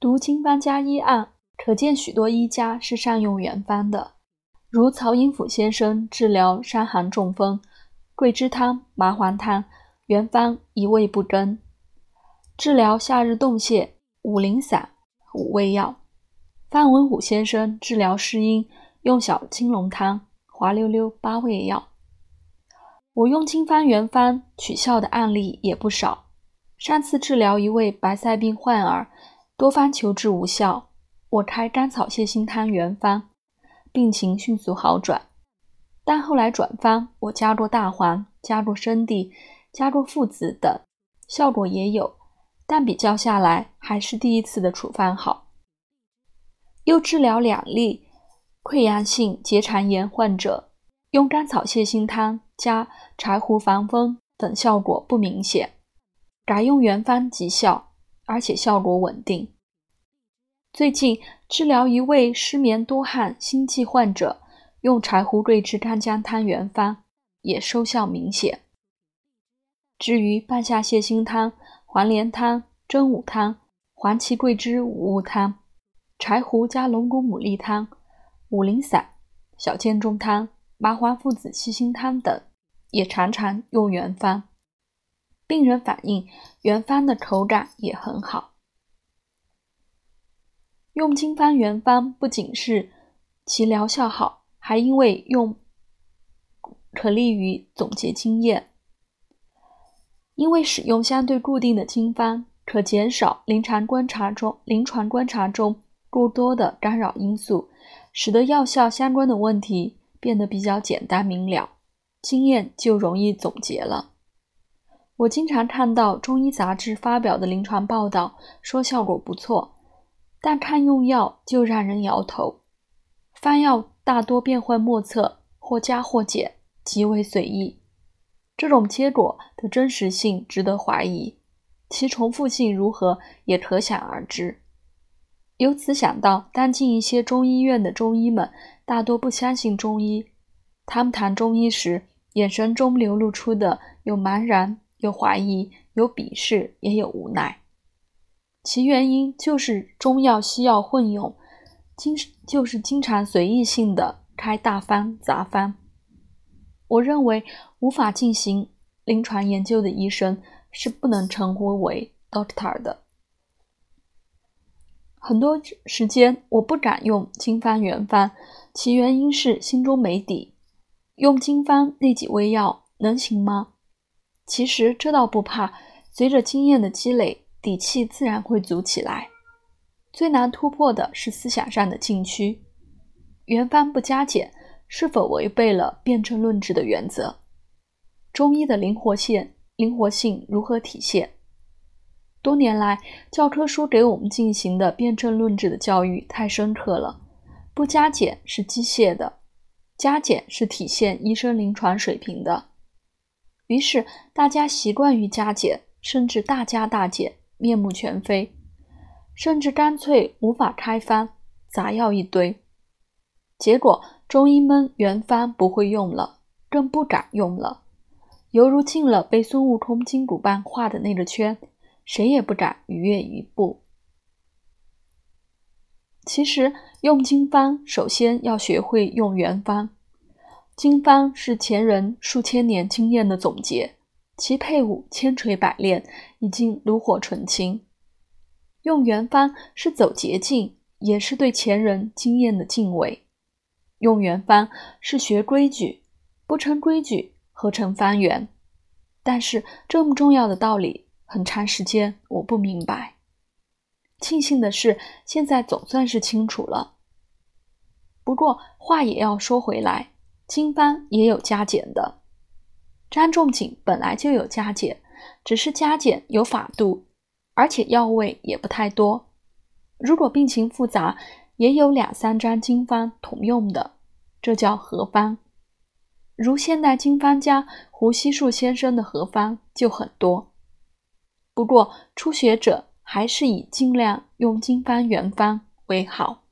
读经方家医案，可见许多医家是善用原方的，如曹寅甫先生治疗伤寒中风，桂枝汤、麻黄汤原方一味不更；治疗夏日冻泻，五苓散、五味药。范文虎先生治疗湿阴，用小青龙汤、滑溜溜八味药。我用经方原方取效的案例也不少。上次治疗一位白塞病患儿，多方求治无效，我开甘草泻心汤原方，病情迅速好转。但后来转方，我加入大黄、加入生地、加入附子等，效果也有，但比较下来还是第一次的处方好。又治疗两例溃疡性结肠炎患者，用甘草泻心汤加柴胡防风等，效果不明显。改用原方即效，而且效果稳定。最近治疗一位失眠多汗心悸患者，用柴胡桂枝干姜汤原方，也收效明显。至于半夏泻心汤、黄连汤、真武汤、黄芪桂枝五物汤、柴胡加龙骨牡蛎汤、五苓散、小建中汤、麻黄附子细辛汤等，也常常用原方。病人反映原方的口感也很好。用经方原方不仅是其疗效好，还因为用可利于总结经验。因为使用相对固定的经方，可减少临床观察中临床观察中过多的干扰因素，使得药效相关的问题变得比较简单明了，经验就容易总结了。我经常看到中医杂志发表的临床报道，说效果不错，但看用药就让人摇头。方药大多变幻莫测，或加或减，极为随意。这种结果的真实性值得怀疑，其重复性如何也可想而知。由此想到，当今一些中医院的中医们大多不相信中医，他们谈中医时，眼神中流露出的有茫然。有怀疑，有鄙视，也有无奈。其原因就是中药西药混用，经就是经常随意性的开大方杂方。我认为无法进行临床研究的医生是不能称呼为 doctor 的。很多时间我不敢用经方原方，其原因是心中没底。用经方那几味药能行吗？其实这倒不怕，随着经验的积累，底气自然会足起来。最难突破的是思想上的禁区。原方不加减，是否违背了辩证论治的原则？中医的灵活性，灵活性如何体现？多年来，教科书给我们进行的辩证论治的教育太深刻了。不加减是机械的，加减是体现医生临床水平的。于是大家习惯于加减，甚至大加大减，面目全非，甚至干脆无法开方，杂药一堆。结果中医们原方不会用了，更不敢用了，犹如进了被孙悟空金箍棒画的那个圈，谁也不敢逾越一步。其实用经方，首先要学会用原方。经方是前人数千年经验的总结，其配伍千锤百炼，已经炉火纯青。用原方是走捷径，也是对前人经验的敬畏。用原方是学规矩，不成规矩何成方圆？但是这么重要的道理，很长时间我不明白。庆幸的是，现在总算是清楚了。不过话也要说回来。经方也有加减的，张仲景本来就有加减，只是加减有法度，而且药味也不太多。如果病情复杂，也有两三张经方同用的，这叫合方。如现代经方家胡锡树先生的合方就很多。不过初学者还是以尽量用经方原方为好。